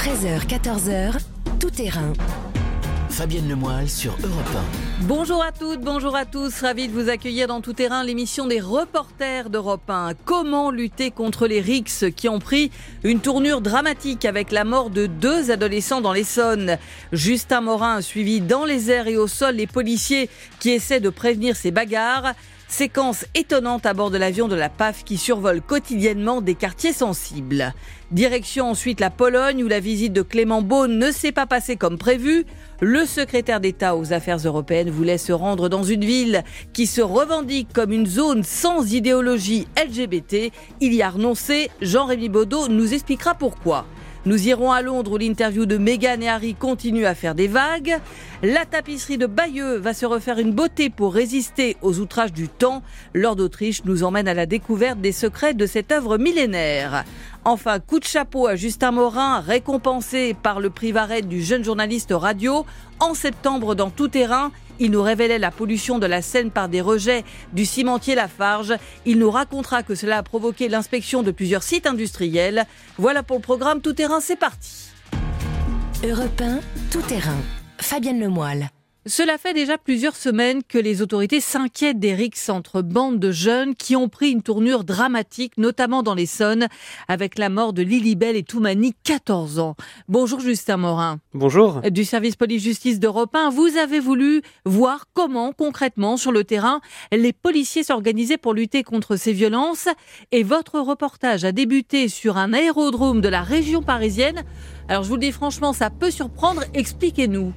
13h, 14h, tout terrain. Fabienne Lemoyle sur Europe Bonjour à toutes, bonjour à tous. Ravi de vous accueillir dans Tout Terrain, l'émission des reporters d'Europe 1. Comment lutter contre les rixes qui ont pris une tournure dramatique avec la mort de deux adolescents dans l'Essonne? Justin Morin a suivi dans les airs et au sol les policiers qui essaient de prévenir ces bagarres. Séquence étonnante à bord de l'avion de la PAF qui survole quotidiennement des quartiers sensibles. Direction ensuite la Pologne où la visite de Clément Beaune ne s'est pas passée comme prévu. Le secrétaire d'État aux affaires européennes voulait se rendre dans une ville qui se revendique comme une zone sans idéologie LGBT. Il y a renoncé. Jean-Rémy Baudot nous expliquera pourquoi. Nous irons à Londres où l'interview de Meghan et Harry continue à faire des vagues. La tapisserie de Bayeux va se refaire une beauté pour résister aux outrages du temps. Lord d'Autriche nous emmène à la découverte des secrets de cette œuvre millénaire. Enfin, coup de chapeau à Justin Morin, récompensé par le prix Varette du jeune journaliste radio en septembre dans Tout Terrain. Il nous révélait la pollution de la Seine par des rejets du cimentier Lafarge. Il nous racontera que cela a provoqué l'inspection de plusieurs sites industriels. Voilà pour le programme Tout Terrain, c'est parti. Europe 1, Tout Terrain. Fabienne Lemoyle. Cela fait déjà plusieurs semaines que les autorités s'inquiètent des rixes entre bandes de jeunes qui ont pris une tournure dramatique, notamment dans l'Essonne, avec la mort de Lilibel et Toumani, 14 ans. Bonjour Justin Morin. Bonjour. Du service police-justice d'Europe 1, vous avez voulu voir comment, concrètement, sur le terrain, les policiers s'organisaient pour lutter contre ces violences. Et votre reportage a débuté sur un aérodrome de la région parisienne. Alors je vous le dis franchement, ça peut surprendre. Expliquez-nous.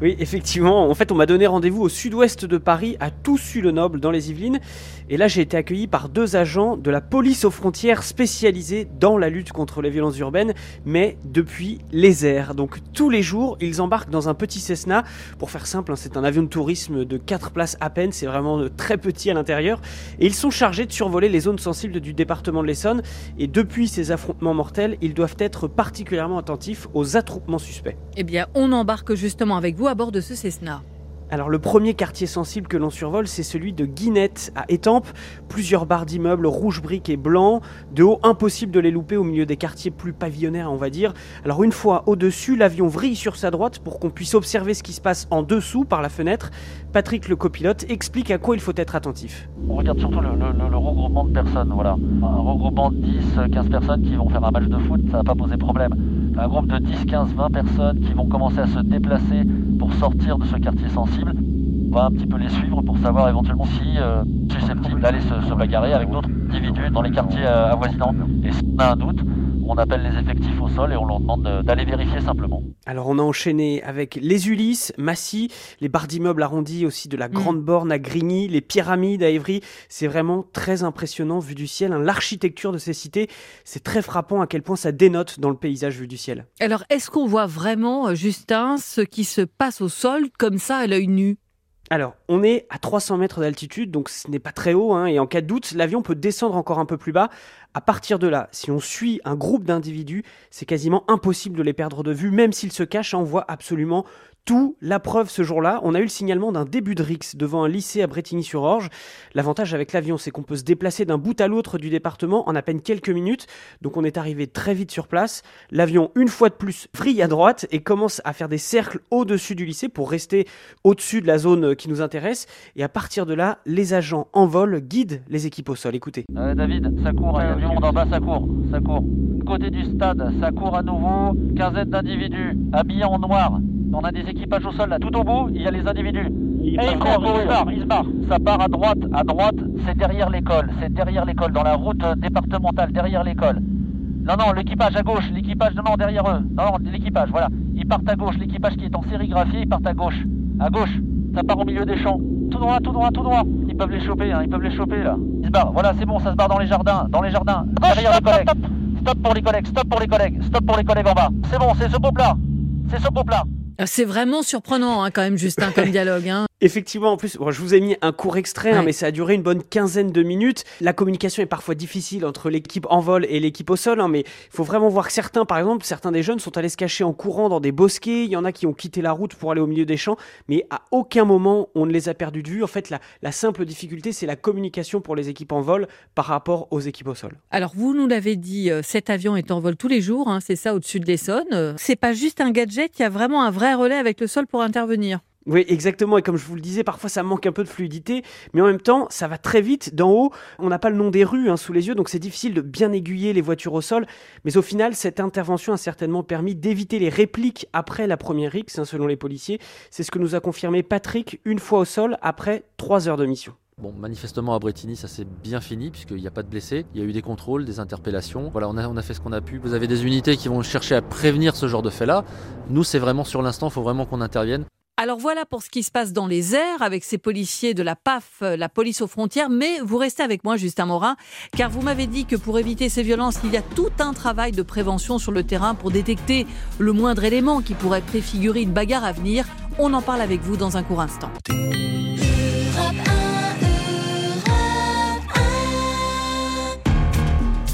Oui, effectivement. En fait, on m'a donné rendez-vous au sud-ouest de Paris, à Toussus-le-Noble, dans les Yvelines. Et là, j'ai été accueilli par deux agents de la police aux frontières spécialisés dans la lutte contre les violences urbaines, mais depuis les airs. Donc tous les jours, ils embarquent dans un petit Cessna. Pour faire simple, hein, c'est un avion de tourisme de 4 places à peine, c'est vraiment très petit à l'intérieur. Et ils sont chargés de survoler les zones sensibles du département de l'Essonne. Et depuis ces affrontements mortels, ils doivent être particulièrement attentifs aux attroupements suspects. Eh bien, on embarque justement avec vous à bord de ce Cessna. Alors le premier quartier sensible que l'on survole, c'est celui de Guinette à Étampes. Plusieurs barres d'immeubles rouge briques et blancs. De haut, impossible de les louper au milieu des quartiers plus pavillonnaires, on va dire. Alors une fois au-dessus, l'avion vrille sur sa droite pour qu'on puisse observer ce qui se passe en dessous par la fenêtre. Patrick, le copilote, explique à quoi il faut être attentif. On regarde surtout le, regroupement de personnes. Voilà. Un regroupement de 10, 15 personnes qui vont faire un match de foot, ça va pas poser problème. Un groupe de 10, 15, 20 personnes qui vont commencer à se déplacer pour sortir de ce quartier sensible. On va un petit peu les suivre pour savoir éventuellement si euh, susceptibles d'aller se, se, bagarrer avec d'autres individus dans les quartiers euh, avoisinants. Et si on a un doute, on appelle les effectifs au sol et on leur demande d'aller vérifier simplement. Alors on a enchaîné avec les Ulysses, Massy, les barres d'immeubles arrondis aussi de la Grande mmh. Borne à Grigny, les pyramides à Évry. C'est vraiment très impressionnant vu du ciel. Hein. L'architecture de ces cités, c'est très frappant à quel point ça dénote dans le paysage vu du ciel. Alors est-ce qu'on voit vraiment, euh, Justin, ce qui se passe au sol comme ça à l'œil nu? Alors, on est à 300 mètres d'altitude, donc ce n'est pas très haut, hein, et en cas de doute, l'avion peut descendre encore un peu plus bas. À partir de là, si on suit un groupe d'individus, c'est quasiment impossible de les perdre de vue, même s'ils se cachent, on voit absolument tout. La preuve ce jour-là, on a eu le signalement d'un début de rixe devant un lycée à Bretigny-sur-Orge. L'avantage avec l'avion, c'est qu'on peut se déplacer d'un bout à l'autre du département en à peine quelques minutes. Donc on est arrivé très vite sur place. L'avion, une fois de plus, vrille à droite et commence à faire des cercles au-dessus du lycée pour rester au-dessus de la zone qui nous intéresse. Et à partir de là, les agents en vol guident les équipes au sol. Écoutez. Euh, David, ça court, il y a du monde en bas, ça court, ça court. Côté du stade, ça court à nouveau, quinzaine d'individus habillés en noir. On a des équipages au sol là, tout au bout, il y a les individus. Et ils courent, ils se barrent, ils se barrent. Ça part à droite, à droite, c'est derrière l'école, c'est derrière l'école, dans la route départementale, derrière l'école. Non, non, l'équipage à gauche, l'équipage, non, non, derrière eux. Non, non, l'équipage, voilà. Ils partent à gauche, l'équipage qui est en sérigraphie, ils partent à gauche. À gauche, ça part au milieu des champs. Tout droit, tout droit, tout droit. Ils peuvent les choper, hein, ils peuvent les choper là. Ils se barrent, voilà, c'est bon, ça se barre dans les jardins, dans les jardins. derrière les collègues. Stop, stop pour les collègues, stop pour les collègues, stop pour les collègues en bas. C'est bon, c'est ce beau plat. C'est ce beau plat. C'est vraiment surprenant hein, quand même, Justin, comme dialogue. Hein. Effectivement, en plus, je vous ai mis un court extrait, hein, mais ça a duré une bonne quinzaine de minutes. La communication est parfois difficile entre l'équipe en vol et l'équipe au sol, hein, mais il faut vraiment voir que certains, par exemple, certains des jeunes sont allés se cacher en courant dans des bosquets. Il y en a qui ont quitté la route pour aller au milieu des champs, mais à aucun moment on ne les a perdus de vue. En fait, la, simple difficulté, c'est la communication pour les équipes en vol par rapport aux équipes au sol. Alors, vous nous l'avez dit, euh, cet avion est en vol tous les jours, hein, c'est ça au-dessus de l'Essonne. Euh, c'est pas juste un gadget, il y a vraiment un vrai relais avec le sol pour intervenir. Oui, exactement. Et comme je vous le disais, parfois ça manque un peu de fluidité, mais en même temps, ça va très vite. D'en haut, on n'a pas le nom des rues hein, sous les yeux, donc c'est difficile de bien aiguiller les voitures au sol. Mais au final, cette intervention a certainement permis d'éviter les répliques après la première X, hein, selon les policiers. C'est ce que nous a confirmé Patrick une fois au sol après trois heures de mission. Bon, manifestement à Bretigny, ça s'est bien fini puisqu'il n'y a pas de blessés. Il y a eu des contrôles, des interpellations. Voilà, on a, on a fait ce qu'on a pu. Vous avez des unités qui vont chercher à prévenir ce genre de fait-là. Nous, c'est vraiment sur l'instant, il faut vraiment qu'on intervienne. Alors voilà pour ce qui se passe dans les airs avec ces policiers de la PAF, euh, la police aux frontières, mais vous restez avec moi Justin Morin, car vous m'avez dit que pour éviter ces violences, il y a tout un travail de prévention sur le terrain pour détecter le moindre élément qui pourrait préfigurer une bagarre à venir. On en parle avec vous dans un court instant.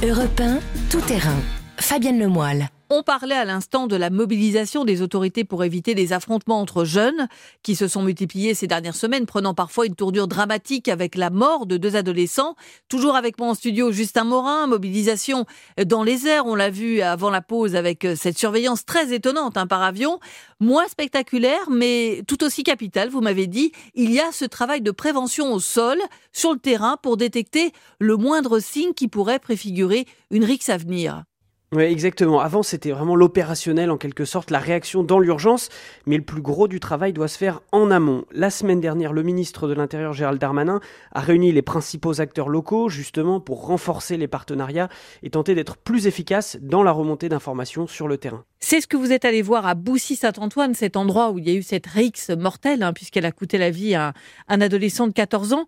Europe 1, tout terrain. Fabienne Lemoyle. On parlait à l'instant de la mobilisation des autorités pour éviter les affrontements entre jeunes qui se sont multipliés ces dernières semaines, prenant parfois une tournure dramatique avec la mort de deux adolescents. Toujours avec moi en studio, Justin Morin, mobilisation dans les airs, on l'a vu avant la pause avec cette surveillance très étonnante hein, par avion, moins spectaculaire mais tout aussi capitale, vous m'avez dit. Il y a ce travail de prévention au sol, sur le terrain, pour détecter le moindre signe qui pourrait préfigurer une rixe à venir. Oui, exactement. Avant, c'était vraiment l'opérationnel, en quelque sorte, la réaction dans l'urgence, mais le plus gros du travail doit se faire en amont. La semaine dernière, le ministre de l'Intérieur, Gérald Darmanin, a réuni les principaux acteurs locaux, justement, pour renforcer les partenariats et tenter d'être plus efficace dans la remontée d'informations sur le terrain. C'est ce que vous êtes allé voir à Boussy-Saint-Antoine, cet endroit où il y a eu cette rixe mortelle, hein, puisqu'elle a coûté la vie à un adolescent de 14 ans.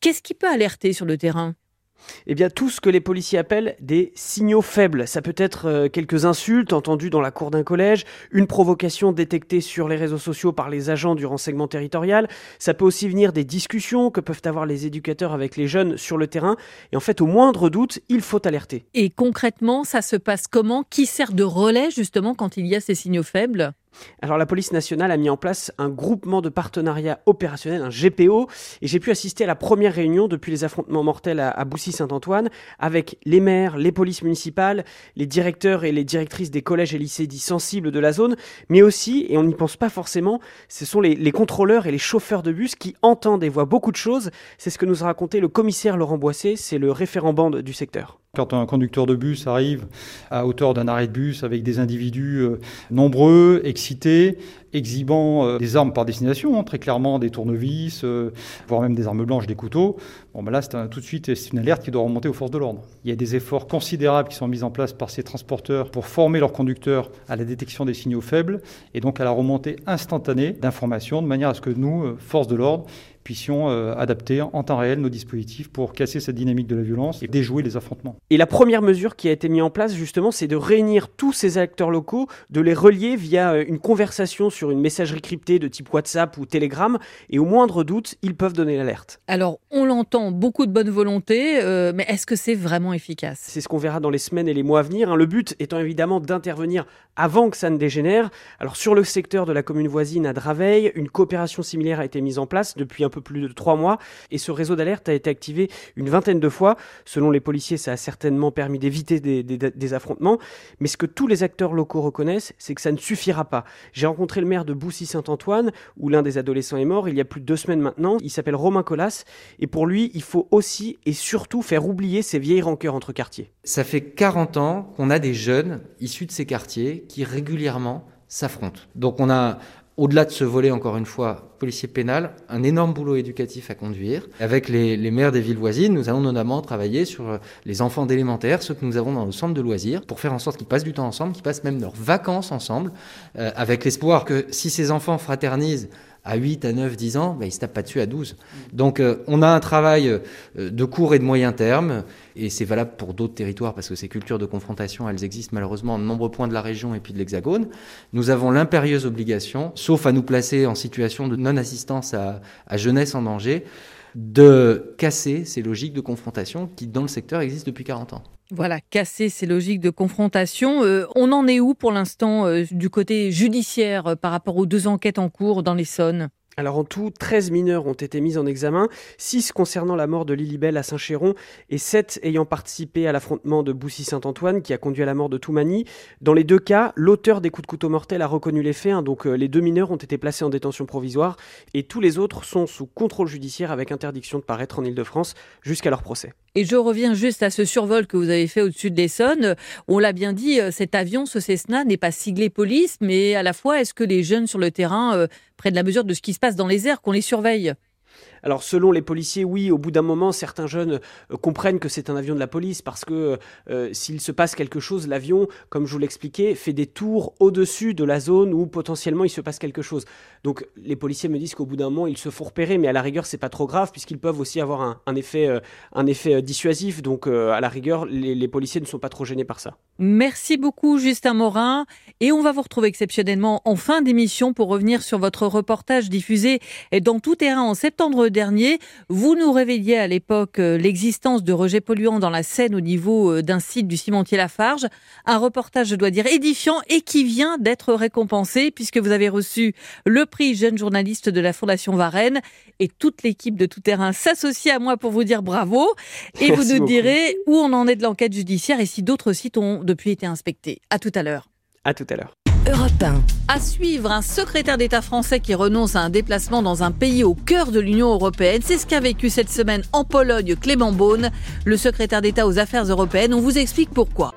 Qu'est-ce qui peut alerter sur le terrain? Eh bien, tout ce que les policiers appellent des signaux faibles. Ça peut être euh, quelques insultes entendues dans la cour d'un collège, une provocation détectée sur les réseaux sociaux par les agents du renseignement territorial. Ça peut aussi venir des discussions que peuvent avoir les éducateurs avec les jeunes sur le terrain. Et en fait, au moindre doute, il faut alerter. Et concrètement, ça se passe comment? Qui sert de relais justement quand il y a ces signaux faibles? Alors la police nationale a mis en place un groupement de partenariat opérationnel, un GPO, et j'ai pu assister à la première réunion depuis les affrontements mortels à, Boussy-Saint-Antoine avec les maires, les polices municipales, les directeurs et les directrices des collèges et lycées dits sensibles de la zone, mais aussi, et on n'y pense pas forcément, ce sont les, les, contrôleurs et les chauffeurs de bus qui entendent et voient beaucoup de choses. C'est ce que nous a raconté le commissaire Laurent Boissé, c'est le référent bande du secteur. Quand un conducteur de bus arrive à hauteur d'un arrêt de bus avec des individus euh, nombreux, excités, exhibant euh, des armes par destination, hein, très clairement des tournevis, euh, voire même des armes blanches, des couteaux, bon ben là c'est tout de suite c'est une alerte qui doit remonter aux forces de l'ordre. Il y a des efforts considérables qui sont mis en place par ces transporteurs pour former leurs conducteurs à la détection des signaux faibles et donc à la remontée instantanée d'informations de manière à ce que nous, forces de l'ordre, puissions euh, adapter en temps réel nos dispositifs pour casser cette dynamique de la violence et déjouer les affrontements. Et la première mesure qui a été mise en place justement, c'est de réunir tous ces acteurs locaux, de les relier via euh, une conversation sur une messagerie cryptée de type WhatsApp ou Telegram, et au moindre doute, ils peuvent donner l'alerte. Alors, on l'entend, beaucoup de bonne volonté, euh, mais est-ce que c'est vraiment efficace? C'est ce qu'on verra dans les semaines et les mois à venir. Hein. Le but étant évidemment d'intervenir avant que ça ne dégénère. Alors, sur le secteur de la commune voisine à Draveil, une coopération similaire a été mise en place depuis un peu plus de trois mois et ce réseau d'alerte a été activé une vingtaine de fois. Selon les policiers, ça a certainement permis d'éviter des, affrontements. Mais ce que tous les acteurs locaux reconnaissent, c'est que ça ne suffira pas. J'ai rencontré le de Boussy-Saint-Antoine, où l'un des adolescents est mort il y a plus de deux semaines maintenant. Il s'appelle Romain Colas. Et pour lui, il faut aussi et surtout faire oublier ces vieilles rancœurs entre quartiers. Ça fait 40 ans qu'on a des jeunes issus de ces quartiers qui régulièrement s'affrontent. Donc on a au-delà de ce volet, encore une fois, policier pénal, un énorme boulot éducatif à conduire. Avec les, maires des villes voisines, nous allons notamment travailler sur les enfants d'élémentaire, ceux que nous avons dans le centre de loisirs, pour faire en sorte qu'ils passent du temps ensemble, qu'ils passent même leurs vacances ensemble, euh, avec l'espoir que si ces enfants fraternisent à 8, à 9, 10 ans, ben, ils ne se tapent pas dessus à 12. Donc euh, on a un travail euh, de court et de moyen terme, et c'est valable pour d'autres territoires, parce que ces cultures de confrontation, elles existent malheureusement en nombreux points de la région et puis de l'Hexagone. Nous avons l'impérieuse obligation, sauf à nous placer en situation de non non-assistance à, à jeunesse en danger, de casser ces logiques de confrontation qui, dans le secteur, existent depuis 40 ans. Voilà, casser ces logiques de confrontation. Euh, on en est où pour l'instant euh, du côté judiciaire euh, par rapport aux deux enquêtes en cours dans l'Essonne alors en tout, 13 mineurs ont été mis en examen, 6 concernant la mort de Lilibel à Saint-Chéron et 7 ayant participé à l'affrontement de Boussy-Saint-Antoine qui a conduit à la mort de Toumani. Dans les deux cas, l'auteur des coups de couteau mortels a reconnu les faits, hein, donc les deux mineurs ont été placés en détention provisoire et tous les autres sont sous contrôle judiciaire avec interdiction de paraître en Ile-de-France jusqu'à leur procès. Et je reviens juste à ce survol que vous avez fait au-dessus de l'Essonne. On l'a bien dit, euh, cet avion, ce Cessna, n'est pas siglé police, mais à la fois, est-ce que les jeunes sur le terrain euh, prennent la mesure de ce qui se passe dans les airs, qu'on les surveille? Alors selon les policiers, oui, au bout d'un moment, certains jeunes euh, comprennent que c'est un avion de la police parce que euh, s'il se passe quelque chose, l'avion, comme je vous l'expliquais, fait des tours au-dessus de la zone où potentiellement il se passe quelque chose. Donc les policiers me disent qu'au bout d'un moment, ils se font repérer, mais à la rigueur, c'est pas trop grave puisqu'ils peuvent aussi avoir un, effet, euh, un effet dissuasif. Donc à la rigueur, les, les policiers ne sont pas trop gênés par ça. Merci beaucoup, Justin Morin. Et on va vous retrouver exceptionnellement en fin d'émission pour revenir sur votre reportage diffusé dans tout terrain en septembre dernier. Vous nous révéliez à l'époque euh, l'existence de rejets polluants dans la Seine au niveau euh, d'un site du cimentier Lafarge. Un reportage, je dois dire, édifiant et qui vient d'être récompensé puisque vous avez reçu le prix jeune journaliste de la Fondation Varennes et toute l'équipe de Tout Terrain s'associe à moi pour vous dire bravo. Et vous nous direz où on en est de l'enquête judiciaire et si d'autres sites ont depuis été inspectés. À tout à l'heure. À tout à l'heure. Europe 1. À suivre, un secrétaire d'État français qui renonce à un déplacement dans un pays au cœur de l'Union européenne. C'est ce qu'a vécu cette semaine en Pologne Clément Beaune, le secrétaire d'État aux affaires européennes. On vous explique pourquoi.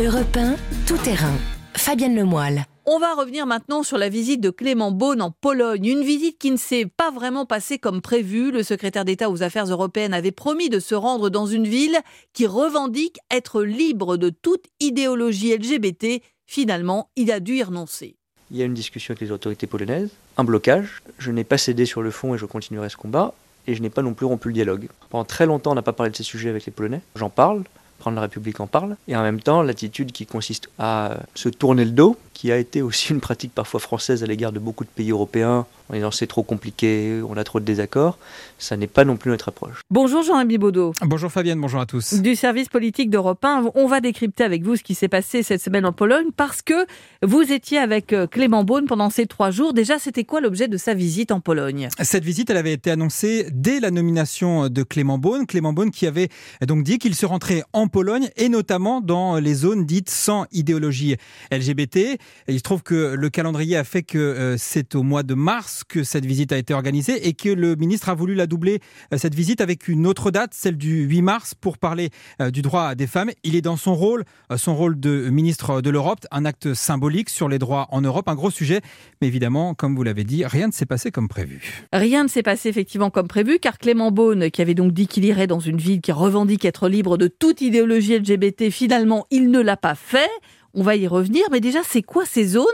Europe 1, tout terrain. Fabienne Lemoyle. On va revenir maintenant sur la visite de Clément Beaune en Pologne. Une visite qui ne s'est pas vraiment passée comme prévu. Le secrétaire d'État aux Affaires européennes avait promis de se rendre dans une ville qui revendique être libre de toute idéologie LGBT. Finalement, il a dû y renoncer. Il y a une discussion avec les autorités polonaises, un blocage. Je n'ai pas cédé sur le fond et je continuerai ce combat. Et je n'ai pas non plus rompu le dialogue. Pendant très longtemps, on n'a pas parlé de ces sujets avec les Polonais. J'en parle, Prendre la République en parle, et en même temps l'attitude qui consiste à se tourner le dos, qui a été aussi une pratique parfois française à l'égard de beaucoup de pays européens, en disant c'est trop compliqué, on a trop de désaccords, ça n'est pas non plus notre approche. Bonjour Jean-Rémy Baudot. Bonjour Fabienne, bonjour à tous. Du service politique d'Europe 1, on va décrypter avec vous ce qui s'est passé cette semaine en Pologne, parce que vous étiez avec euh, Clément Beaune pendant ces trois jours. Déjà, c'était quoi l'objet de sa visite en Pologne? Cette visite, elle avait été annoncée dès la nomination de Clément Beaune. Clément Beaune qui avait donc dit qu'il se rentrait en Pologne, et notamment dans les zones dites sans idéologie LGBT. Il se trouve que le calendrier a fait que euh, c'est au mois de mars que cette visite a été organisée et que le ministre a voulu la doubler, euh, cette visite, avec une autre date, celle du 8 mars, pour parler euh, du droit des femmes. Il est dans son rôle, son rôle de ministre de l'Europe, un acte symbolique sur les droits en Europe, un gros sujet. Mais évidemment, comme vous l'avez dit, rien ne s'est passé comme prévu. Rien ne s'est passé effectivement comme prévu, car Clément Beaune, qui avait donc dit qu'il irait dans une ville qui revendique être libre de toute idéologie LGBT, finalement, il ne l'a pas fait. On va y revenir, mais déjà, c'est quoi ces zones?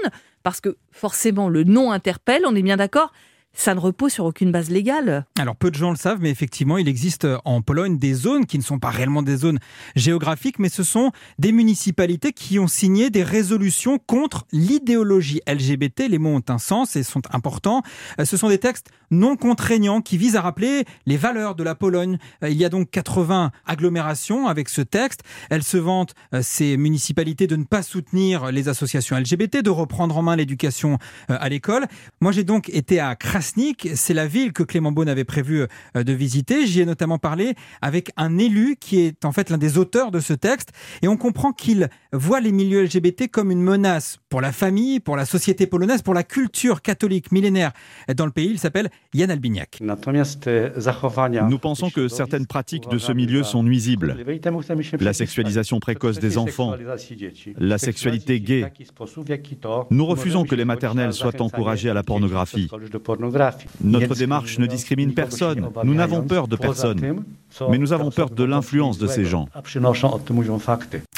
Parce que forcément, le nom interpelle, on est bien d'accord ça ne repose sur aucune base légale. Alors peu de gens le savent, mais effectivement, il existe en Pologne des zones qui ne sont pas réellement des zones géographiques, mais ce sont des municipalités qui ont signé des résolutions contre l'idéologie LGBT. Les mots ont un sens et sont importants. Euh, ce sont des textes non contraignants qui visent à rappeler les valeurs de la Pologne. Euh, il y a donc 80 agglomérations avec ce texte. Elles se vantent, euh, ces municipalités, de ne pas soutenir les associations LGBT, de reprendre en main l'éducation à l'école. Moi, j'ai donc été à Kras c'est la ville que Clément Beaune avait prévu euh, de visiter. J'y ai notamment parlé avec un élu qui est en fait l'un des auteurs de ce texte. Et on comprend qu'il voit les milieux LGBT comme une menace pour la famille, pour la société polonaise, pour la culture catholique millénaire dans le pays. Il s'appelle Yann Albignac. Nous pensons que certaines pratiques de ce milieu sont nuisibles. La sexualisation précoce des enfants, la sexualité gay. Nous refusons que les maternelles soient encouragées à la pornographie. Notre démarche ne discrimine personne. Nous n'avons peur de personne. Mais nous avons peur de l'influence de ces gens.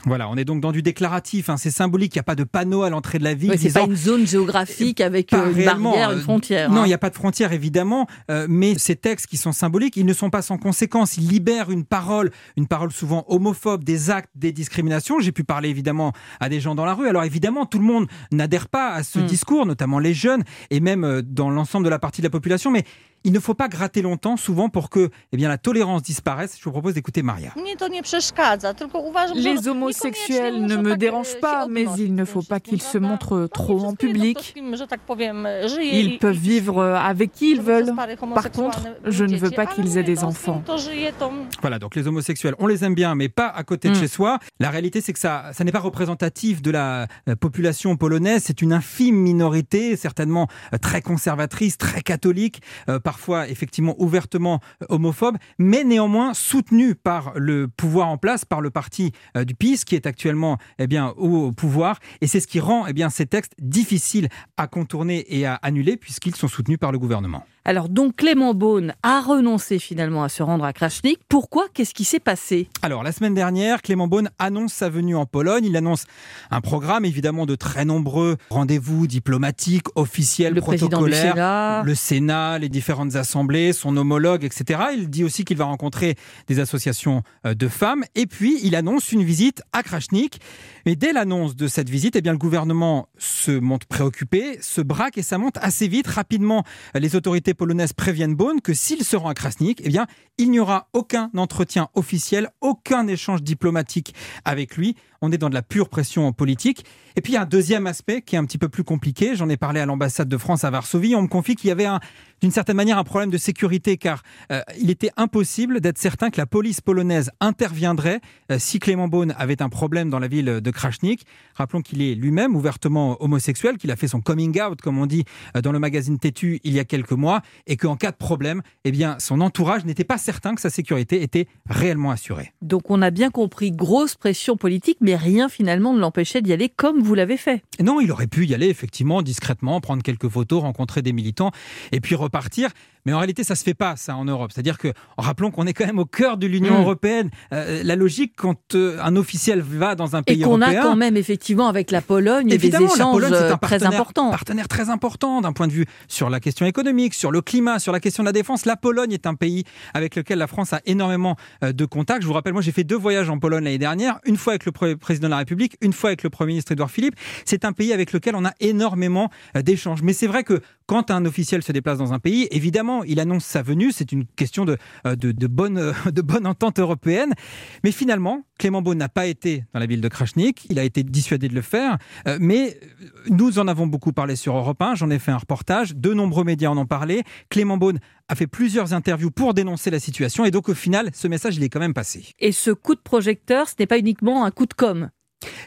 Voilà, on est donc dans du déclaratif, hein, c'est symbolique, il n'y a pas de panneau à l'entrée de la ville. Oui, c'est pas une zone géographique avec une barrière, une frontière. Non, hein. il n'y a pas de frontière évidemment, mais ces textes qui sont symboliques, ils ne sont pas sans conséquence. Ils libèrent une parole, une parole souvent homophobe, des actes, des discriminations. J'ai pu parler évidemment à des gens dans la rue. Alors évidemment, tout le monde n'adhère pas à ce discours, notamment les jeunes et même dans l'ensemble de la partie de la population. Mais il ne faut pas gratter longtemps, souvent pour que eh bien, la tolérance disparaisse. Je vous propose d'écouter Maria. Les homosexuels ne me dérangent pas, mais il ne faut pas qu'ils se montrent trop en public. Ils peuvent vivre avec qui ils veulent. Par contre, je ne veux pas qu'ils aient des enfants. Voilà, donc les homosexuels, on les aime bien, mais pas à côté de chez soi. La réalité, c'est que ça, ça n'est pas représentatif de la population polonaise. C'est une infime minorité, certainement très conservatrice, très catholique, parfois effectivement ouvertement homophobe, mais néanmoins soutenu par le pouvoir en place, par le parti du PiS qui est actuellement eh au pouvoir. Et c'est ce qui rend eh ces textes difficiles à contourner et à annuler puisqu'ils sont soutenus par le gouvernement. Alors donc Clément Beaune a renoncé finalement à se rendre à Krachnik. Pourquoi? Qu'est-ce qui s'est passé? Alors la semaine dernière, Clément Beaune annonce sa venue en Pologne. Il annonce un programme évidemment de très nombreux rendez-vous diplomatiques, officiels, le protocolaires. Sénat. Le Sénat, les différentes assemblées, son homologue, etc. Il dit aussi qu'il va rencontrer des associations de femmes. Et puis il annonce une visite à Krachnik. Mais dès l'annonce de cette visite, eh bien, le gouvernement se montre préoccupé, se braque et ça monte assez vite. Rapidement, les autorités polonaises préviennent Bonn que s'il se rend à Krasnik, eh bien, il n'y aura aucun entretien officiel, aucun échange diplomatique avec lui. On est dans de la pure pression politique. Et puis il y a un deuxième aspect qui est un petit peu plus compliqué. J'en ai parlé à l'ambassade de France à Varsovie. On me confie qu'il y avait d'une certaine manière un problème de sécurité car euh, il était impossible d'être certain que la police polonaise interviendrait euh, si Clément Beaune avait un problème dans la ville de Krasnik. Rappelons qu'il est lui-même ouvertement homosexuel, qu'il a fait son coming out, comme on dit euh, dans le magazine Tétu il y a quelques mois, et qu'en cas de problème, eh bien, son entourage n'était pas certain que sa sécurité était réellement assurée. Donc on a bien compris, grosse pression politique, mais rien finalement ne l'empêchait d'y aller comme vous l'avez fait. Non, il aurait pu y aller effectivement discrètement, prendre quelques photos, rencontrer des militants, et puis repartir. Mais en réalité, ça se fait pas, ça, en Europe. C'est-à-dire que, rappelons qu'on est quand même au cœur de l'Union Mmh. européenne. Euh, la logique, quand euh, un officiel va dans un pays Et qu'on a européen. quand même effectivement avec la Pologne Évidemment, des la échanges Pologne, c'est un euh, très importants. partenaire très important d'un point de vue sur la question économique, sur le climat, sur la question de la défense. La Pologne est un pays avec lequel la France a énormément euh, de contacts. Je vous rappelle, moi, j'ai fait deux voyages en Pologne l'année dernière, une fois avec le président de la République, une fois avec le Premier ministre Édouard Philippe. C'est un pays avec lequel on a énormément euh, d'échanges. Mais c'est vrai que quand un officiel se déplace dans un pays, évidemment, il annonce sa venue. C'est une question de, euh, de, de bonne, euh, de bonne entente européenne. Mais finalement, Clément Beaune n'a pas été dans la ville de Krasnik. Il a été dissuadé de le faire. Euh, mais nous en avons beaucoup parlé sur Europe 1. J'en ai fait un reportage. De nombreux médias en ont parlé. Clément Beaune a fait plusieurs interviews pour dénoncer la situation. Et donc, au final, ce message, il est quand même passé. Et ce coup de projecteur, ce n'est pas uniquement un coup de com'.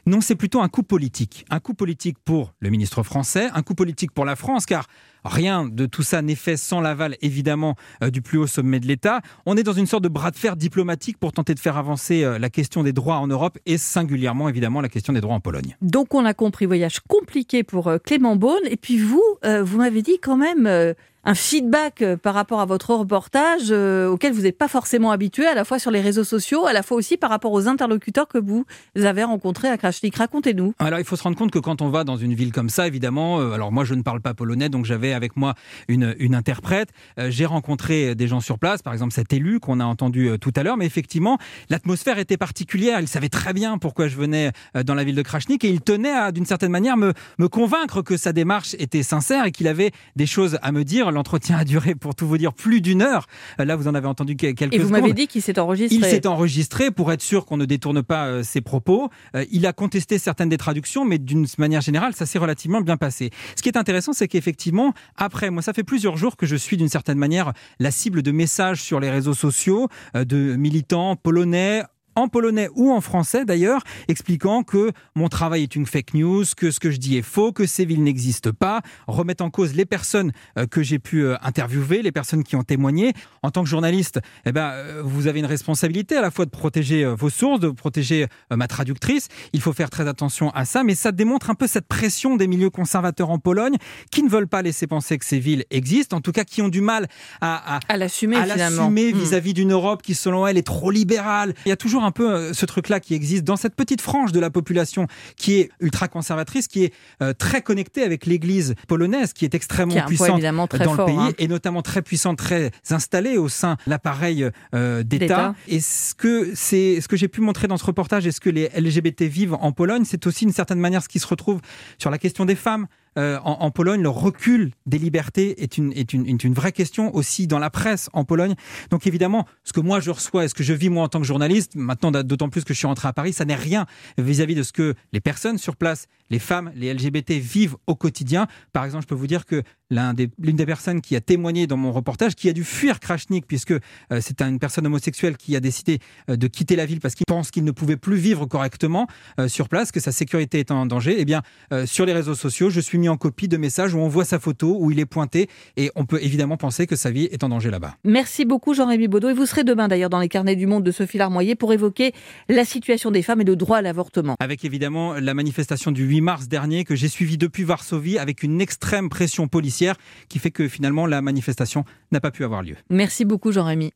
Non, c'est plutôt un coup politique. Un coup politique pour le ministre français, un coup politique pour la France, car rien de tout ça n'est fait sans l'aval, évidemment, euh, du plus haut sommet de l'État. On est dans une sorte de bras de fer diplomatique pour tenter de faire avancer euh, la question des droits en Europe et singulièrement, évidemment, la question des droits en Pologne. Donc on a compris, voyage compliqué pour euh, Clément Beaune. Et puis vous, vous m'avez dit quand même un feedback euh, par rapport à votre reportage euh, auquel vous n'êtes pas forcément habitué, à la fois sur les réseaux sociaux, à la fois aussi par rapport aux interlocuteurs que vous avez rencontrés à Krasnik. Racontez-nous. Alors il faut se rendre compte que quand on va dans une ville comme ça, évidemment, euh, alors moi je ne parle pas polonais, donc j'avais avec moi une, une interprète. Euh, J'ai rencontré des gens sur place, par exemple cet élu qu'on a entendu euh, tout à l'heure, mais effectivement l'atmosphère était particulière. Il savait très bien pourquoi je venais euh, dans la ville de Krasnik et il tenait à, d'une certaine manière, me, me convaincre que sa démarche était sincère et qu'il avait des choses à me dire. L'entretien a duré, pour tout vous dire, plus d'une heure. Euh, Là, vous en avez entendu que- quelques Et vous m'avez dit qu'il s'est enregistré. Il s'est enregistré pour être sûr qu'on ne détourne pas euh, ses propos. Euh, il a contesté certaines des traductions, mais d'une manière générale, ça s'est relativement bien passé. Ce qui est intéressant, c'est qu'effectivement, après, moi, ça fait plusieurs jours que je suis d'une certaine manière la cible de messages sur les réseaux sociaux de militants polonais en polonais ou en français d'ailleurs, expliquant que mon travail est une fake news, que ce que je dis est faux, que ces villes n'existent pas, remettent en cause les personnes euh, que j'ai pu euh, interviewer, les personnes qui ont témoigné. En tant que journaliste, eh ben, euh, vous avez une responsabilité à la fois de protéger vos sources, de protéger ma traductrice. Il faut faire très attention à ça, mais ça démontre un peu cette pression des milieux conservateurs en Pologne qui ne veulent pas laisser penser que ces villes existent, en tout cas qui ont du mal à, à l'assumer à l'assumer Hmm. vis-à-vis d'une Europe qui, selon elle, est trop libérale. Il y a toujours un un peu euh, ce truc-là qui existe dans cette petite frange de la population qui est ultra conservatrice, qui est euh, très connectée avec l'Église polonaise, qui est extrêmement puissante dans le pays hein. et notamment très puissante, très installée au sein de l'appareil euh, d'État. Et ce que c'est, ce que j'ai pu montrer dans ce reportage et ce que les LGBT vivent en Pologne, c'est aussi une certaine manière ce qui se retrouve sur la question des femmes, euh, en, Pologne, le recul des libertés est une, vraie question aussi dans la presse en Pologne. Donc évidemment, ce que moi je reçois et ce que je vis moi en tant que journaliste, maintenant d'autant plus que je suis rentré à Paris, ça n'est rien vis-à-vis de ce que les personnes sur place, les femmes, les LGBT vivent au quotidien. Par exemple, je peux vous dire que l'une des, des, personnes qui a témoigné dans mon reportage, qui a dû fuir Krachnik, puisque euh, c'est une personne homosexuelle qui a décidé euh, de quitter la ville parce qu'il pense qu'il ne pouvait plus vivre correctement sur place, que sa sécurité est en danger, eh bien, sur les réseaux sociaux, je suis mis en copie de messages où on voit sa photo, où il est pointé, et on peut évidemment penser que sa vie est en danger là-bas. Merci beaucoup Jean-Rémy Baudot, et vous serez demain d'ailleurs dans les carnets du monde de Sophie Larmoyer pour évoquer la situation des femmes et le droit à l'avortement. Avec évidemment la manifestation du 8 mars dernier que j'ai suivie depuis Varsovie avec une extrême pression policière qui fait que finalement la manifestation n'a pas pu avoir lieu. Merci beaucoup Jean-Rémy.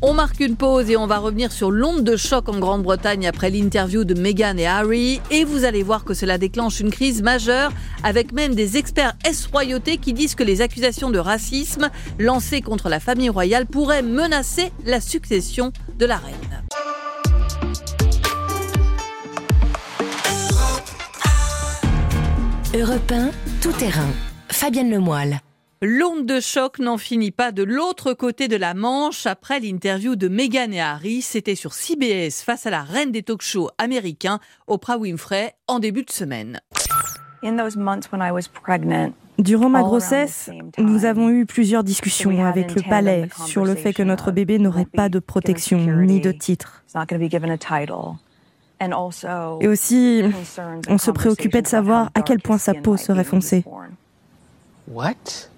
On marque une pause et on va revenir sur l'onde de choc en Grande-Bretagne après l'interview de Meghan et Harry. Et vous allez voir que cela déclenche une crise majeure, avec même des experts S-royauté qui disent que les accusations de racisme lancées contre la famille royale pourraient menacer la succession de la reine. Europe tout terrain. Fabienne Lemoyle. L'onde de choc n'en finit pas de l'autre côté de la Manche après l'interview de Meghan et Harry. C'était sur CBS face à la reine des talk-shows américains, Oprah Winfrey, en début de semaine. Durant ma grossesse, nous avons eu plusieurs discussions avec le palais sur le fait que notre bébé n'aurait pas de protection ni de titre. Et aussi, on se préoccupait de savoir à quel point sa peau serait foncée. What?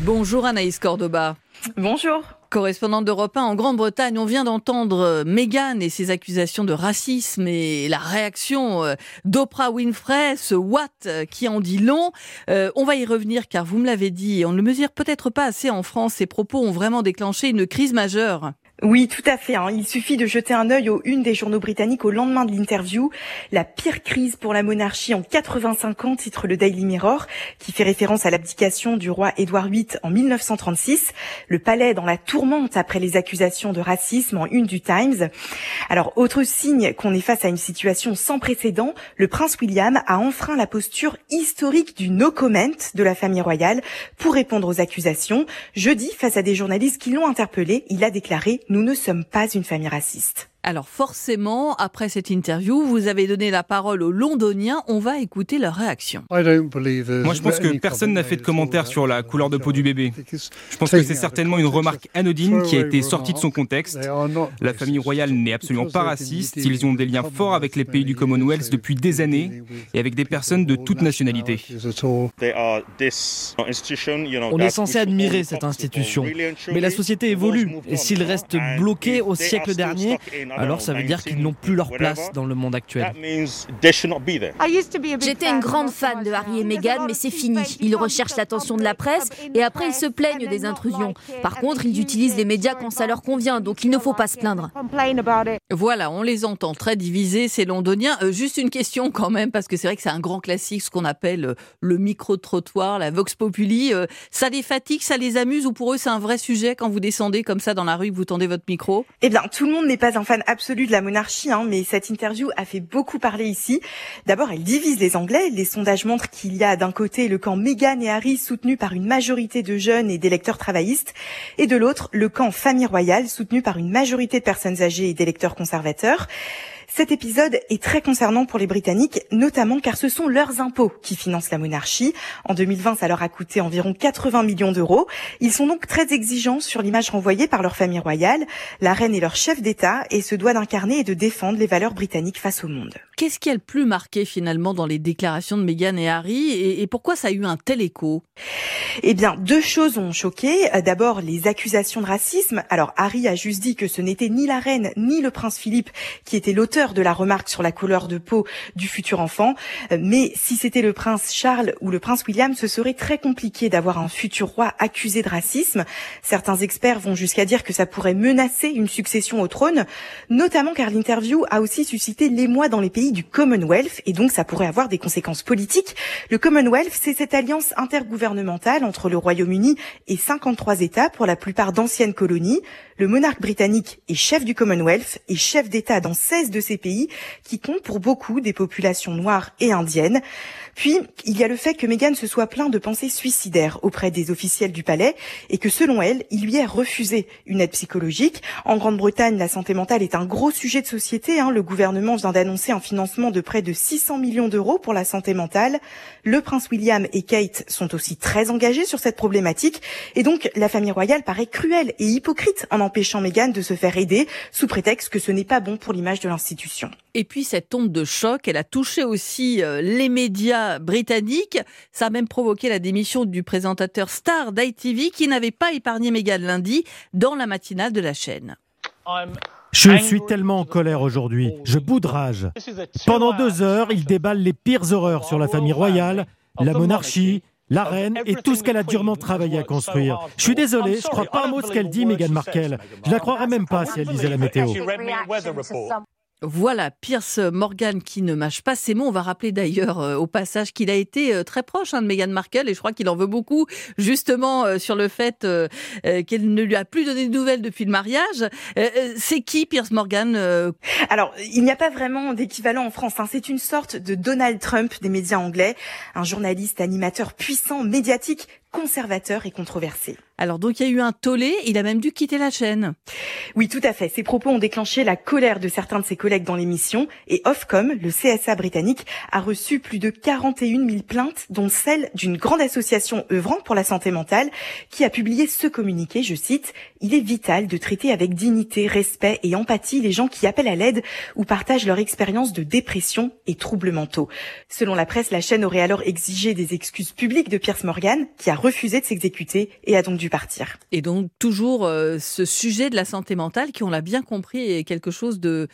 Bonjour Anaïs Cordoba. Bonjour. Correspondante d'Europe 1 en Grande-Bretagne, on vient d'entendre euh, Meghan et ses accusations de racisme et la réaction euh, d'Oprah Winfrey, ce what euh, qui en dit long. on va y revenir car vous me l'avez dit, on ne le mesure peut-être pas assez en France, ces propos ont vraiment déclenché une crise majeure. Oui, tout à fait. Hein. Il suffit de jeter un œil aux une des journaux britanniques au lendemain de l'interview. La pire crise pour la monarchie en 85 ans, titre le Daily Mirror, qui fait référence à l'abdication du roi Édouard VIII en 1936. Le palais dans la tourmente après les accusations de racisme en une du Times. Alors, autre signe qu'on est face à une situation sans précédent, le prince William a enfreint la posture historique du no comment de la famille royale pour répondre aux accusations. Jeudi, face à des journalistes qui l'ont interpellé, il a déclaré nous ne sommes pas une famille raciste. Alors forcément, après cette interview, vous avez donné la parole aux Londoniens. On va écouter leur réaction. Moi, je pense que personne n'a fait de commentaire sur la couleur de peau du bébé. Je pense que c'est certainement une remarque anodine qui a été sortie de son contexte. La famille royale n'est absolument pas raciste. Ils ont des liens forts avec les pays du Commonwealth depuis des années et avec des personnes de toute nationalité. On est censé admirer cette institution, mais la société évolue et s'ils restent bloqués au siècle dernier, alors ça veut dire qu'ils n'ont plus leur place dans le monde actuel. J'étais une grande fan de Harry et Meghan, mais c'est fini. Ils recherchent l'attention de la presse et après ils se plaignent des intrusions. Par contre, ils utilisent les médias quand ça leur convient, donc il ne faut pas se plaindre. Voilà, on les entend très divisés, ces londoniens. Euh, juste une question quand même, parce que c'est vrai que c'est un grand classique, ce qu'on appelle euh, le micro-trottoir, la vox populi. Euh, ça les fatigue, ça les amuse ou pour eux c'est un vrai sujet quand vous descendez comme ça dans la rue, vous tendez votre micro? Eh bien, tout le monde n'est pas un fan absolu de la monarchie, hein, mais cette interview a fait beaucoup parler ici. D'abord, elle divise les Anglais. Les sondages montrent qu'il y a d'un côté le camp Meghan et Harry soutenu par une majorité de jeunes et d'électeurs travaillistes, et de l'autre le camp famille royale soutenu par une majorité de personnes âgées et d'électeurs conservateurs. Cet épisode est très concernant pour les Britanniques, notamment car ce sont leurs impôts qui financent la monarchie. En 2020, ça leur a coûté environ 80 millions d'euros. Ils sont donc très exigeants sur l'image renvoyée par leur famille royale. La reine est leur chef d'État et se doit d'incarner et de défendre les valeurs britanniques face au monde. Qu'est-ce qui a le plus marqué finalement dans les déclarations de Meghan et Harry et, pourquoi ça a eu un tel écho? Eh bien, deux choses ont choqué. D'abord, les accusations de racisme. Alors, Harry a juste dit que ce n'était ni la reine ni le prince Philippe qui était l'auteur de la remarque sur la couleur de peau du futur enfant. Mais si c'était le prince Charles ou le prince William, ce serait très compliqué d'avoir un futur roi accusé de racisme. Certains experts vont jusqu'à dire que ça pourrait menacer une succession au trône, notamment car l'interview a aussi suscité l'émoi dans les pays du Commonwealth et donc ça pourrait avoir des conséquences politiques. Le Commonwealth, c'est cette alliance intergouvernementale entre le Royaume-Uni et 53 États pour la plupart d'anciennes colonies. Le monarque britannique est chef du Commonwealth et chef d'État dans 16 de ces pays qui comptent pour beaucoup des populations noires et indiennes. Puis, il y a le fait que Meghan se soit plaint de pensées suicidaires auprès des officiels du palais et que selon elle, il lui est refusé une aide psychologique. En Grande-Bretagne, la santé mentale est un gros sujet de société. Hein. Le gouvernement vient d'annoncer un financement de près de 600 millions d'euros pour la santé mentale. Le prince William et Kate sont aussi très engagés sur cette problématique et donc la famille royale paraît cruelle et hypocrite empêchant Meghan de se faire aider sous prétexte que ce n'est pas bon pour l'image de l'institution. Et puis cette onde de choc, elle a touché aussi euh, les médias britanniques. Ça a même provoqué la démission du présentateur star d'ITV qui n'avait pas épargné Meghan lundi dans la matinale de la chaîne. Je suis tellement en colère aujourd'hui, je boudrage. Pendant deux heures, il déballe les pires horreurs sur la famille royale, la monarchie, la reine et tout ce qu'elle a durement travaillé à construire. Je suis désolé, je crois pas un mot de ce qu'elle dit, Meghan Markle. Je la croirais même pas si elle lisait la météo. Voilà, Pierce Morgan qui ne mâche pas ses mots. On va rappeler d'ailleurs euh, au passage qu'il a été euh, très proche hein, de Meghan Markle et je crois qu'il en veut beaucoup justement euh, sur le fait qu'elle ne lui a plus donné de nouvelles depuis le mariage. C'est qui Pierce Morgan Alors, il n'y a pas vraiment d'équivalent en France. Hein. C'est une sorte de Donald Trump des médias anglais, un journaliste animateur puissant, médiatique, conservateur et controversé. Alors donc il y a eu un tollé, il a même dû quitter la chaîne. Oui, tout à fait. Ces propos ont déclenché la colère de certains de ses collègues dans l'émission et Ofcom, le CSA britannique, a reçu plus de 41 000 plaintes, dont celle d'une grande association œuvrant pour la santé mentale qui a publié ce communiqué, je cite, Il est vital de traiter avec dignité, respect et empathie les gens qui appellent à l'aide ou partagent leur expérience de dépression et troubles mentaux. Selon la presse, la chaîne aurait alors exigé des excuses publiques de Pierce Morgan, qui a refusé de s'exécuter et a donc dû partir. Et donc toujours euh, ce sujet de la santé mentale qui, on l'a bien compris, est quelque chose de,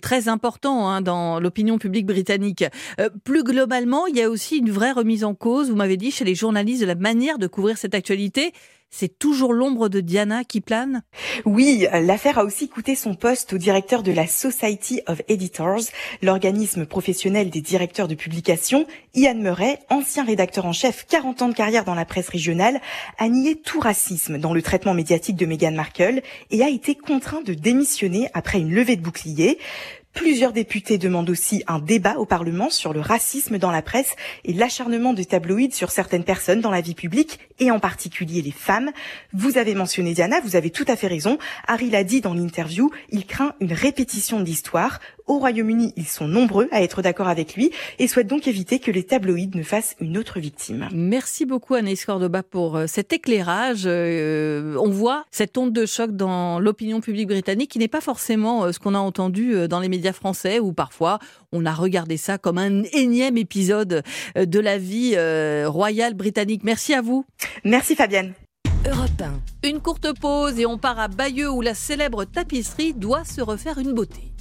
très important hein, dans l'opinion publique britannique. Euh, plus globalement, il y a aussi une vraie remise en cause, vous m'avez dit, chez les journalistes de la manière de couvrir cette actualité c'est toujours l'ombre de Diana qui plane? Oui, l'affaire a aussi coûté son poste au directeur de la Society of Editors, l'organisme professionnel des directeurs de publication. Ian Murray, ancien rédacteur en chef, 40 ans de carrière dans la presse régionale, a nié tout racisme dans le traitement médiatique de Meghan Markle et a été contraint de démissionner après une levée de bouclier. Plusieurs députés demandent aussi un débat au Parlement sur le racisme dans la presse et l'acharnement de tabloïds sur certaines personnes dans la vie publique et en particulier les femmes. Vous avez mentionné Diana, vous avez tout à fait raison. Harry l'a dit dans l'interview, il craint une répétition de. Au Royaume-Uni, ils sont nombreux à être d'accord avec lui et souhaitent donc éviter que les tabloïds ne fassent une autre victime. Merci beaucoup Anaïs Cordoba pour euh, cet éclairage. Euh, on voit cette onde de choc dans l'opinion publique britannique qui n'est pas forcément euh, ce qu'on a entendu dans les médias français où parfois on a regardé ça comme un énième épisode de la vie royale britannique. Merci à vous. Merci Fabienne. Europe Une courte pause et on part à Bayeux où la célèbre tapisserie doit se refaire une beauté.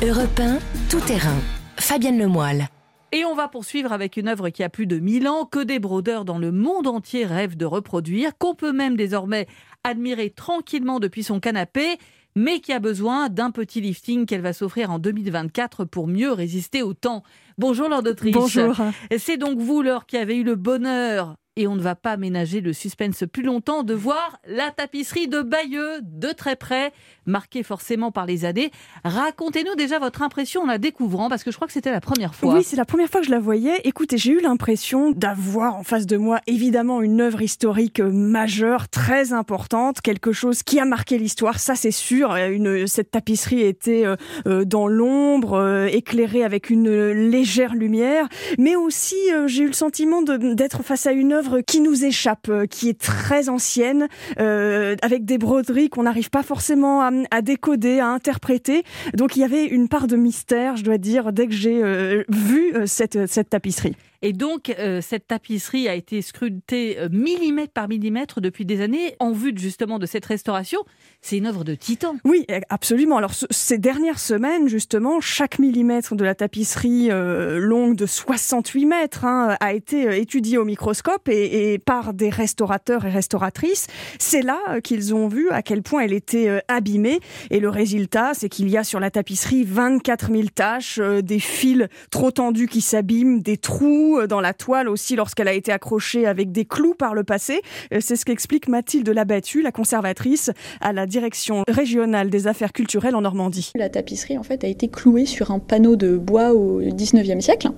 Europe 1, tout terrain. Fabienne Lemoyle. Et on va poursuivre avec une œuvre qui a plus de 1000 ans, que des brodeurs dans le monde entier rêvent de reproduire, qu'on peut même désormais admirer tranquillement depuis son canapé, mais qui a besoin d'un petit lifting qu'elle va s'offrir en 2024 pour mieux résister au temps. Bonjour Laure d'Autriche. Bonjour. C'est donc vous, Laure, qui avez eu le bonheur et on ne va pas ménager le suspense plus longtemps de voir la tapisserie de Bayeux de très près, marquée forcément par les années. Racontez-nous déjà votre impression en la découvrant, parce que je crois que c'était la première fois. Oui, c'est la première fois que je la voyais. Écoutez, j'ai eu l'impression d'avoir en face de moi évidemment une œuvre historique majeure, très importante, quelque chose qui a marqué l'histoire, ça c'est sûr. Cette tapisserie était euh, euh, dans l'ombre, euh, éclairée avec une légère lumière, mais aussi j'ai eu le sentiment d'être face à une œuvre qui nous échappe, qui est très ancienne, avec des broderies qu'on n'arrive pas forcément à, décoder, à interpréter. Donc il y avait une part de mystère, je dois dire, dès que j'ai vu cette, cette tapisserie. Et donc, euh, cette tapisserie a été scrutée euh, millimètre par millimètre depuis des années en vue justement de cette restauration. C'est une œuvre de titan. Oui, absolument. Alors, ces dernières semaines, justement, chaque millimètre de la tapisserie euh, longue de 68 mètres hein, a été étudié au microscope et, par des restaurateurs et restauratrices. C'est là qu'ils ont vu à quel point elle était abîmée. Et le résultat, c'est qu'il y a sur la tapisserie 24 000 taches, des fils trop tendus qui s'abîment, des trous euh, dans la toile aussi lorsqu'elle a été accrochée avec des clous par le passé. Euh, c'est ce qu'explique Mathilde Labattu, la conservatrice à la direction régionale des affaires culturelles en Normandie. La tapisserie en fait a été clouée sur un panneau de bois au 19e siècle.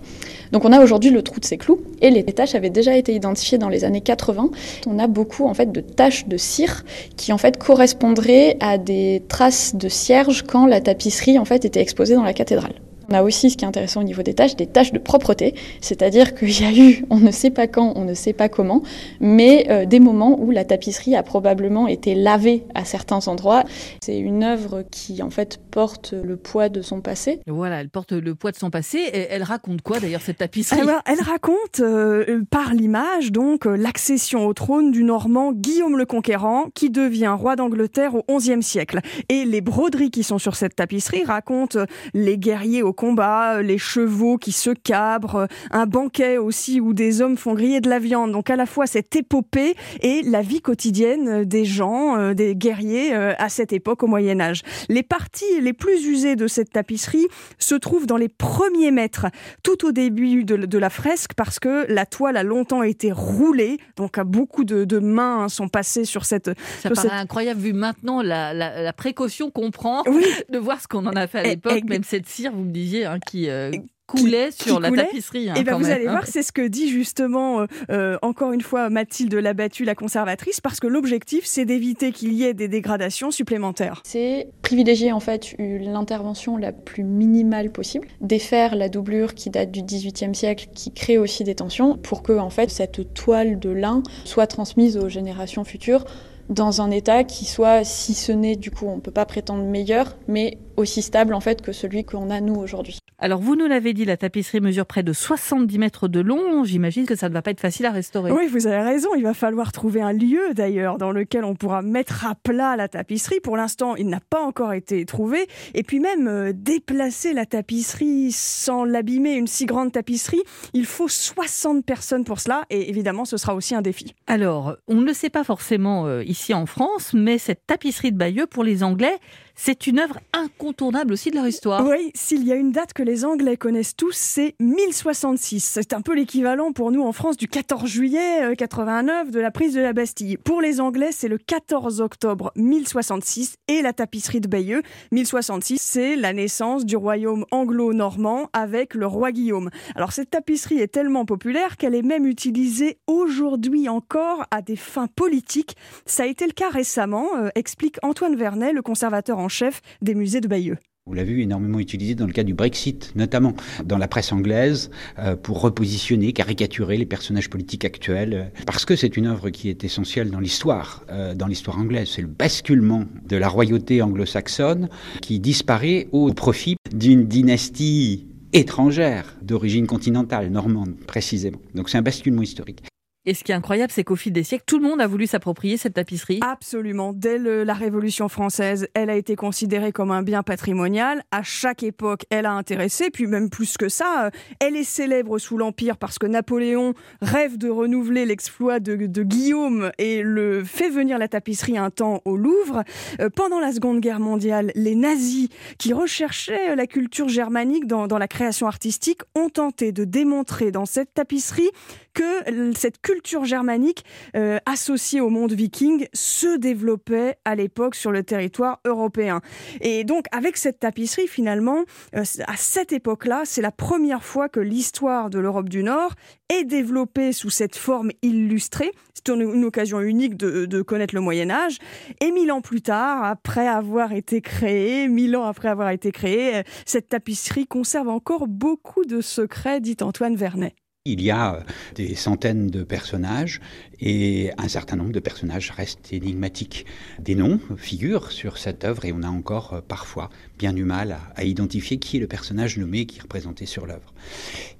Donc on a aujourd'hui le trou de ces clous et les taches avaient déjà été identifiées dans les années 80. On a beaucoup en fait de taches de cire qui en fait correspondraient à des traces de cierge quand la tapisserie en fait était exposée dans la cathédrale. On a aussi, ce qui est intéressant au niveau des tâches, des tâches de propreté, c'est-à-dire qu'il y a eu, on ne sait pas quand, on ne sait pas comment, mais euh, des moments où la tapisserie a probablement été lavée à certains endroits. C'est une œuvre qui en fait porte le poids de son passé. Voilà, elle porte le poids de son passé. Et elle raconte quoi d'ailleurs cette tapisserie? Elle raconte euh, par l'image donc euh, l'accession au trône du Normand Guillaume le Conquérant, qui devient roi d'Angleterre au XIe siècle. Et les broderies qui sont sur cette tapisserie racontent les guerriers au combat, euh, les chevaux qui se cabrent, euh, un banquet aussi où des hommes font griller de la viande. Donc à la fois cette épopée et la vie quotidienne des gens, euh, des guerriers à cette époque au Moyen Âge. Les parties les plus usées de cette tapisserie se trouvent dans les premiers mètres, tout au début de, la fresque, parce que la toile a longtemps été roulée, donc beaucoup de, mains sont passées sur cette. Ça paraît incroyable vu maintenant la, précaution qu'on prend de voir ce qu'on en a fait à l'époque, même cette cire, vous me disiez Hein, qui euh, coulait sur la tapisserie. et hein, eh ben vous allez voir, c'est ce que dit justement euh, euh, encore une fois Mathilde Labattu, la conservatrice, parce que l'objectif, c'est d'éviter qu'il y ait des dégradations supplémentaires. C'est privilégier en fait l'intervention la plus minimale possible, défaire la doublure qui date du XVIIIe siècle, qui crée aussi des tensions, pour que en fait cette toile de lin soit transmise aux générations futures dans un état qui soit, si ce n'est du coup, on ne peut pas prétendre meilleur, mais aussi stable en fait que celui qu'on a nous aujourd'hui. Alors vous nous l'avez dit, la tapisserie mesure près de 70 mètres de long. J'imagine que ça ne va pas être facile à restaurer. Oui, vous avez raison. Il va falloir trouver un lieu d'ailleurs dans lequel on pourra mettre à plat la tapisserie. Pour l'instant, il n'a pas encore été trouvé. Et puis même euh, déplacer la tapisserie sans l'abîmer, une si grande tapisserie, il faut 60 personnes pour cela. Et évidemment, ce sera aussi un défi. Alors, on ne le sait pas forcément euh, ici en France, mais cette tapisserie de Bayeux pour les Anglais, c'est une œuvre incontournable aussi de leur histoire. Oui, s'il y a une date que les Anglais connaissent tous, c'est 1066. C'est un peu l'équivalent pour nous en France du 14 juillet 89 euh, de la prise de la Bastille. Pour les Anglais, c'est le 14 octobre 1066 et la tapisserie de Bayeux. 1066, c'est la naissance du royaume anglo-normand avec le roi Guillaume. Alors cette tapisserie est tellement populaire qu'elle est même utilisée aujourd'hui encore à des fins politiques. Ça a été le cas récemment, euh, explique Antoine Vernet, le conservateur en chef des musées de Bayeux. On l'a vu énormément utilisé dans le cas du Brexit, notamment dans la presse anglaise, euh, pour repositionner, caricaturer les personnages politiques actuels, euh, parce que c'est une œuvre qui est essentielle dans l'histoire, euh, dans l'histoire anglaise. C'est le basculement de la royauté anglo-saxonne qui disparaît au profit d'une dynastie étrangère d'origine continentale, normande précisément. Donc c'est un basculement historique. Et ce qui est incroyable, c'est qu'au fil des siècles, tout le monde a voulu s'approprier cette tapisserie. Absolument. Dès la Révolution française, elle a été considérée comme un bien patrimonial. À chaque époque, elle a intéressé. Puis même plus que ça, euh, elle est célèbre sous l'Empire parce que Napoléon rêve de renouveler l'exploit de, Guillaume et le fait venir la tapisserie un temps au Louvre. Euh, pendant la Seconde Guerre mondiale, les nazis qui recherchaient la culture germanique dans la création artistique ont tenté de démontrer dans cette tapisserie que cette culture germanique euh, associée au monde viking se développait à l'époque sur le territoire européen. Et donc avec cette tapisserie finalement, euh, à cette époque-là, c'est la première fois que l'histoire de l'Europe du Nord est développée sous cette forme illustrée. C'est une, occasion unique de, de, connaître le Moyen Âge. Et mille ans plus tard, après avoir été créée, mille ans après avoir été créée, euh, cette tapisserie conserve encore beaucoup de secrets, dit Antoine Vernet. Il y a des centaines de personnages et un certain nombre de personnages restent énigmatiques. Des noms figurent sur cette œuvre et on a encore parfois bien du mal à, identifier qui est le personnage nommé qui est représenté sur l'œuvre.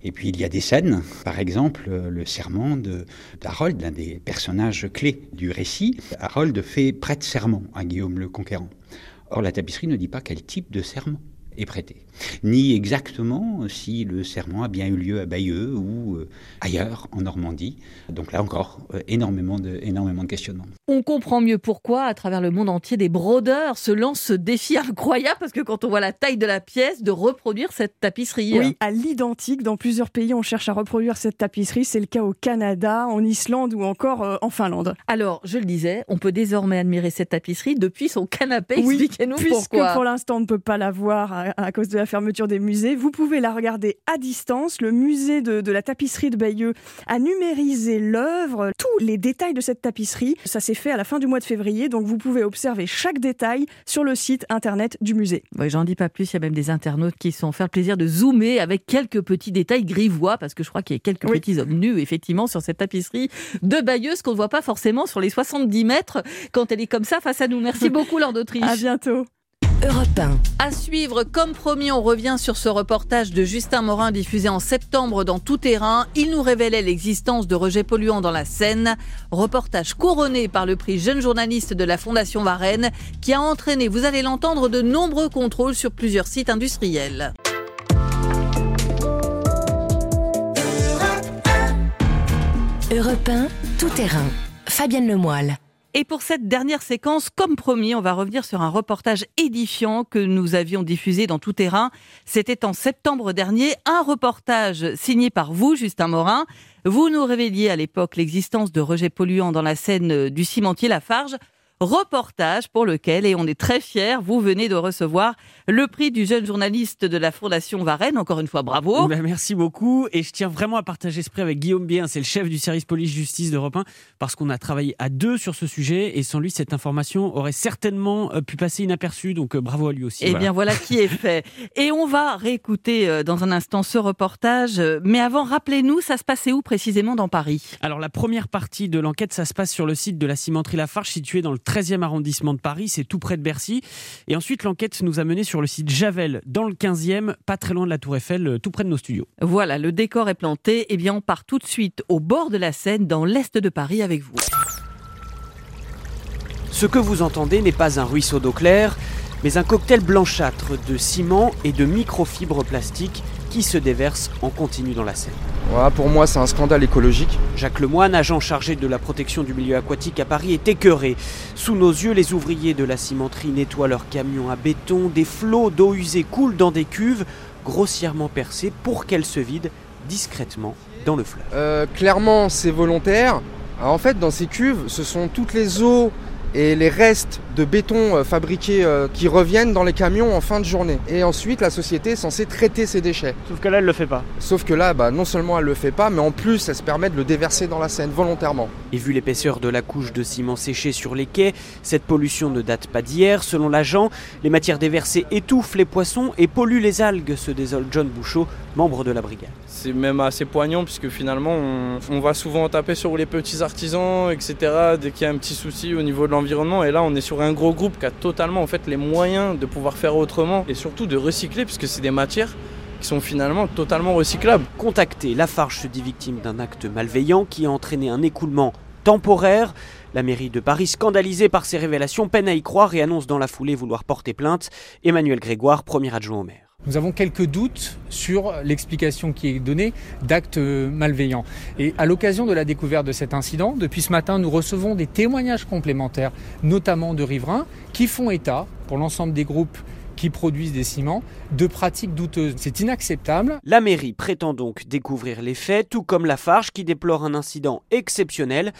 Et puis il y a des scènes, par exemple le serment d'Harold, l'un des personnages clés du récit. Harold fait prête serment à Guillaume le Conquérant. Or la tapisserie ne dit pas quel type de serment est prêté ni exactement si le serment a bien eu lieu à Bayeux ou euh, ailleurs en Normandie. Donc là encore, euh, énormément de, énormément de questionnements. On comprend mieux pourquoi, à travers le monde entier, des brodeurs se lancent ce défi incroyable, parce que quand on voit la taille de la pièce, de reproduire cette tapisserie. Oui, à l'identique, dans plusieurs pays, on cherche à reproduire cette tapisserie. C'est le cas au Canada, en Islande ou encore euh, en Finlande. Alors, je le disais, on peut désormais admirer cette tapisserie depuis son canapé. Expliquez-nous puisque pour l'instant, on ne peut pas la voir à, à cause de la fermeture des musées. Vous pouvez la regarder à distance. Le musée de, la tapisserie de Bayeux a numérisé l'œuvre, tous les détails de cette tapisserie. Ça s'est fait à la fin du mois de février, donc vous pouvez observer chaque détail sur le site internet du musée. Oui, J'en dis pas plus, il y a même des internautes qui sont fait plaisir de zoomer avec quelques petits détails grivois, parce que je crois qu'il y a quelques petits hommes nus, effectivement, sur cette tapisserie de Bayeux, ce qu'on ne voit pas forcément sur les 70 mètres quand elle est comme ça face à nous. Merci beaucoup, Lord d'Autriche. À bientôt. Europe À suivre, comme promis, on revient sur ce reportage de Justin Morin diffusé en septembre dans Tout Terrain. Il nous révélait l'existence de rejets polluants dans la Seine. Reportage couronné par le prix Jeune journaliste de la Fondation Varennes qui a entraîné, vous allez l'entendre, de nombreux contrôles sur plusieurs sites industriels. Europe 1, Tout Terrain. Fabienne Lemoyle. Et pour cette dernière séquence, comme promis, on va revenir sur un reportage édifiant que nous avions diffusé dans Tout Terrain. C'était en septembre dernier, un reportage signé par vous, Justin Morin. Vous nous révéliez à l'époque l'existence de rejets polluants dans la Seine du cimentier Lafarge reportage pour lequel, et on est très fiers, vous venez de recevoir le prix du jeune journaliste de la Fondation Varennes. Encore une fois, bravo. Ben, merci beaucoup. Et je tiens vraiment à partager ce prix avec Guillaume Bien, c'est le chef du service police-justice d'Europe 1, parce qu'on a travaillé à deux sur ce sujet, et sans lui, cette information aurait certainement euh, pu passer inaperçue. Donc euh, bravo à lui aussi. Eh bien, voilà qui est fait. Et on va réécouter euh, dans un instant ce reportage. Mais avant, rappelez-nous, ça se passait où précisément dans Paris? Alors, la première partie de l'enquête, ça se passe sur le site de la cimenterie Lafarge, située dans le 13e arrondissement de Paris, c'est tout près de Bercy. Et ensuite, l'enquête nous a mené sur le site Javel, dans le 15e, pas très loin de la Tour Eiffel, euh, tout près de nos studios. Voilà, le décor est planté. Et eh bien, on part tout de suite au bord de la Seine, dans l'est de Paris, avec vous. Ce que vous entendez n'est pas un ruisseau d'eau claire, mais un cocktail blanchâtre de ciment et de microfibres plastiques qui se déverse en continu dans la Seine. Voilà, pour moi, c'est un scandale écologique. Jacques Lemoine, agent chargé de la protection du milieu aquatique à Paris, est écœuré. Sous nos yeux, les ouvriers de la cimenterie nettoient leurs camions à béton. Des flots d'eau usée coulent dans des cuves grossièrement percées pour qu'elles se vident discrètement dans le fleuve. Euh, clairement, c'est volontaire. en fait, dans ces cuves, ce sont toutes les eaux et les restes de béton euh, fabriqués euh, qui reviennent dans les camions en fin de journée. Et ensuite, la société est censée traiter ces déchets. Sauf que là, elle le fait pas. Sauf que là, bah, non seulement elle le fait pas, mais en plus, elle se permet de le déverser dans la Seine volontairement. Et vu l'épaisseur de la couche de ciment séché sur les quais, cette pollution ne date pas d'hier. Selon l'agent, les matières déversées étouffent les poissons et polluent les algues, se désole John Bouchot, membre de la brigade. C'est même assez poignant puisque finalement, on, on va souvent taper sur les petits artisans, etc. dès qu'il y a un petit souci au niveau de l'environnement. Et là, on est sur un gros groupe qui a totalement en fait les moyens de pouvoir faire autrement et surtout de recycler puisque c'est des matières qui sont finalement totalement recyclables. Contacté, Lafarge se dit victime d'un acte malveillant qui a entraîné un écoulement temporaire. La mairie de Paris, scandalisée par ces révélations, peine à y croire et annonce dans la foulée vouloir porter plainte. Emmanuel Grégoire, premier adjoint au maire. Nous avons quelques doutes sur l'explication qui est donnée d'actes malveillants. Et à l'occasion de la découverte de cet incident, depuis ce matin, nous recevons des témoignages complémentaires, notamment de riverains, qui font état, pour l'ensemble des groupes qui produisent des ciments, de pratiques douteuses. C'est inacceptable. La mairie prétend donc découvrir les faits, tout comme la Farge qui déplore un incident exceptionnel.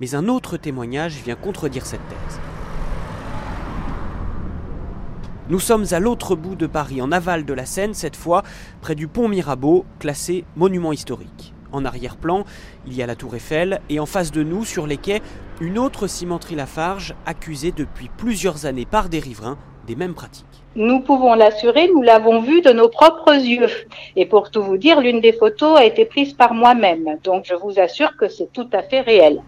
Mais un autre témoignage vient contredire cette thèse. Nous sommes à l'autre bout de Paris, en aval de la Seine, cette fois près du pont Mirabeau, classé monument historique. En arrière-plan, il y a la tour Eiffel et en face de nous, sur les quais, une autre cimenterie Lafarge, accusée depuis plusieurs années par des riverains des mêmes pratiques. Nous pouvons l'assurer, nous l'avons vu de nos propres yeux. Et pour tout vous dire, l'une des photos a été prise par moi-même. Donc je vous assure que c'est tout à fait réel.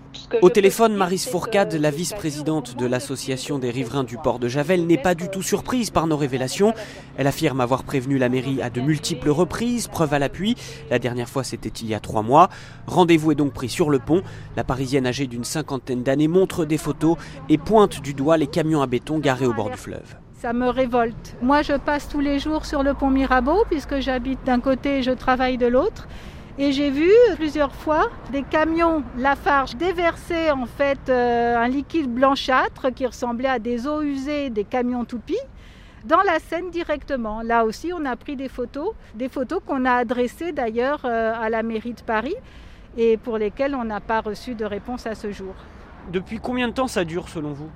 Au téléphone, Marise Fourcade, la vice-présidente de l'association des riverains du port de Javel, n'est pas du tout surprise par nos révélations. Elle affirme avoir prévenu la mairie à de multiples reprises, preuve à l'appui. La dernière fois, c'était il y a trois mois. Rendez-vous est donc pris sur le pont. La Parisienne âgée d'une cinquantaine d'années montre des photos et pointe du doigt les camions à béton garés au bord du fleuve. Ça me révolte. Moi, je passe tous les jours sur le pont Mirabeau, puisque j'habite d'un côté et je travaille de l'autre. Et j'ai vu plusieurs fois des camions Lafarge déverser en fait euh, un liquide blanchâtre qui ressemblait à des eaux usées des camions toupies dans la Seine directement. Là aussi, on a pris des photos, des photos qu'on a adressées d'ailleurs euh, à la mairie de Paris et pour lesquelles on n'a pas reçu de réponse à ce jour. Depuis combien de temps ça dure selon vous?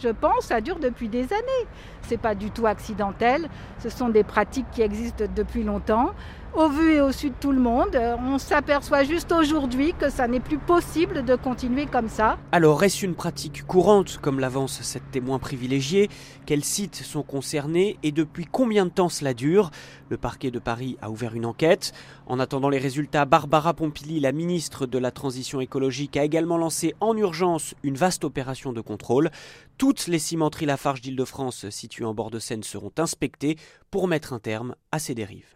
Je pense, ça dure depuis des années. Ce n'est pas du tout accidentel. Ce sont des pratiques qui existent depuis longtemps au vu et au su de tout le monde. On s'aperçoit juste aujourd'hui que ça n'est plus possible de continuer comme ça. Alors, est-ce une pratique courante, comme l'avance cette témoin privilégiée Quels sites sont concernés et depuis combien de temps cela dure? Le parquet de Paris a ouvert une enquête. En attendant les résultats, Barbara Pompili, la ministre de la Transition écologique, a également lancé en urgence une vaste opération de contrôle. Toutes les cimenteries Lafarge d'Île-de-France situées en bord de Seine seront inspectées pour mettre un terme à ces dérives.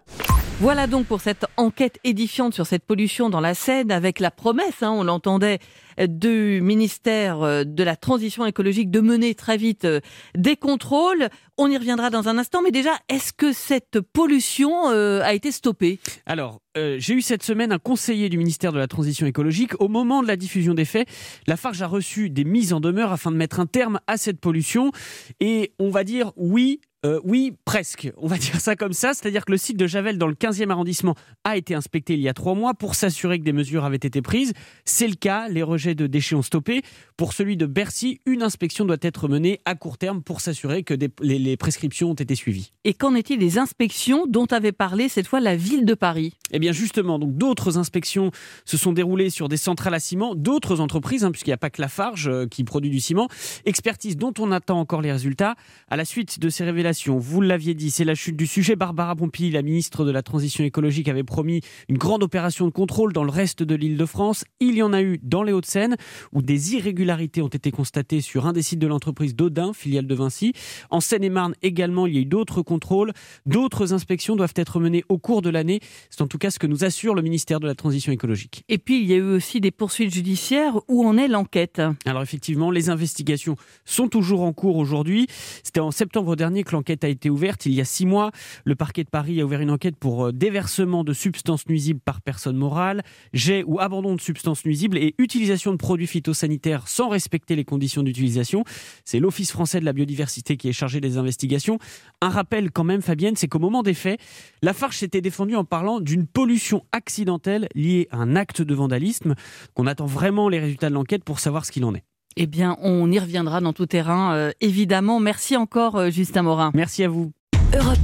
Voilà donc pour cette enquête édifiante sur cette pollution dans la Seine, avec la promesse, hein, on l'entendait, du ministère euh, de la Transition écologique de mener très vite euh, des contrôles. On y reviendra dans un instant, mais déjà, est-ce que cette pollution euh, a été stoppée? Alors, j'ai eu cette semaine un conseiller du ministère de la Transition écologique. Au moment de la diffusion des faits, la Farge a reçu des mises en demeure afin de mettre un terme à cette pollution. Et on va dire oui, euh, oui, presque. On va dire ça comme ça. C'est-à-dire que le site de Javel dans le 15e arrondissement a été inspecté il y a trois mois pour s'assurer que des mesures avaient été prises. C'est le cas. Les rejets de déchets ont stoppé. Pour celui de Bercy, une inspection doit être menée à court terme pour s'assurer que les, prescriptions ont été suivies. Et qu'en est-il des inspections dont avait parlé cette fois la ville de Paris? Eh bien justement, donc d'autres inspections se sont déroulées sur des centrales à ciment, d'autres entreprises, hein, puisqu'il n'y a pas que Lafarge euh, qui produit du ciment. Expertise dont on attend encore les résultats. À la suite de ces révélations, vous l'aviez dit, c'est la chute du sujet. Barbara Pompili, la ministre de la Transition écologique, avait promis une grande opération de contrôle dans le reste de l'île de France. Il y en a eu dans les Hauts-de-Seine, où des irrégularités ont été constatées sur un des sites de l'entreprise d'Audin, filiale de Vinci. En Seine-et-Marne également, il y a eu d'autres contrôles. D'autres inspections doivent être menées au cours de l'année. C'est en tout cas ce que nous assure le ministère de la Transition écologique. Et puis, il y a eu aussi des poursuites judiciaires. Où en est l'enquête? Alors effectivement, les investigations sont toujours en cours aujourd'hui. C'était en septembre dernier que l'enquête a été ouverte il y a six mois. Le parquet de Paris a ouvert une enquête pour euh, déversement de substances nuisibles par personne morale, jet ou abandon de substances nuisibles et utilisation de produits phytosanitaires sans respecter les conditions d'utilisation. C'est l'Office français de la biodiversité qui est chargé des investigations. Un rappel quand même, Fabienne, c'est qu'au moment des faits, la Farge s'était défendue en parlant d'une pollution accidentelle liée à un acte de vandalisme, qu'on attend vraiment les résultats de l'enquête pour savoir ce qu'il en est. Eh bien, on y reviendra dans tout terrain, euh, évidemment. Merci encore, euh, Justin Morin. Merci à vous. Europe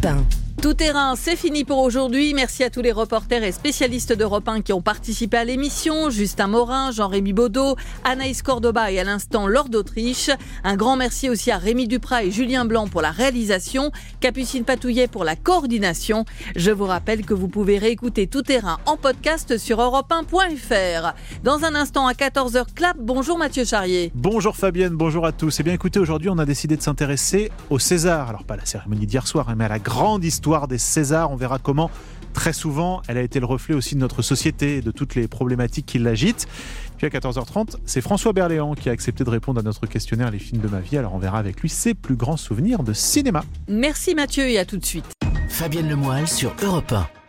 tout terrain, c'est fini pour aujourd'hui. Merci à tous les reporters et spécialistes d'Europe 1 qui ont participé à l'émission. Justin Morin, Jean-Rémy Baudot, Anaïs Cordoba et à l'instant Lord d'Autriche. Un grand merci aussi à Rémi Duprat et Julien Blanc pour la réalisation, Capucine Patouillet pour la coordination. Je vous rappelle que vous pouvez réécouter Tout terrain en podcast sur europe1.fr. Dans un instant à 14h clap, bonjour Mathieu Charrier. Bonjour Fabienne, bonjour à tous. Eh bien écoutez, aujourd'hui on a décidé de s'intéresser au César. Alors pas la cérémonie d'hier soir, hein, mais à la grande histoire des Césars. On verra comment très souvent, elle a été le reflet aussi de notre société et de toutes les problématiques qui l'agitent. Puis à 14h30, c'est François Berléand qui a accepté de répondre à notre questionnaire Les films de ma vie. Alors on verra avec lui ses plus grands souvenirs de cinéma. Merci Mathieu et à tout de suite. Fabienne Lemoyle sur Europe 1.